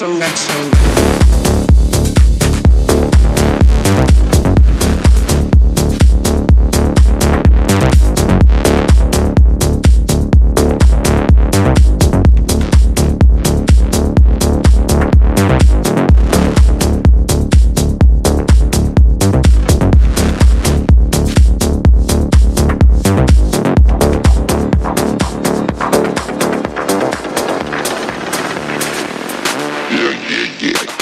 so, so. yeah.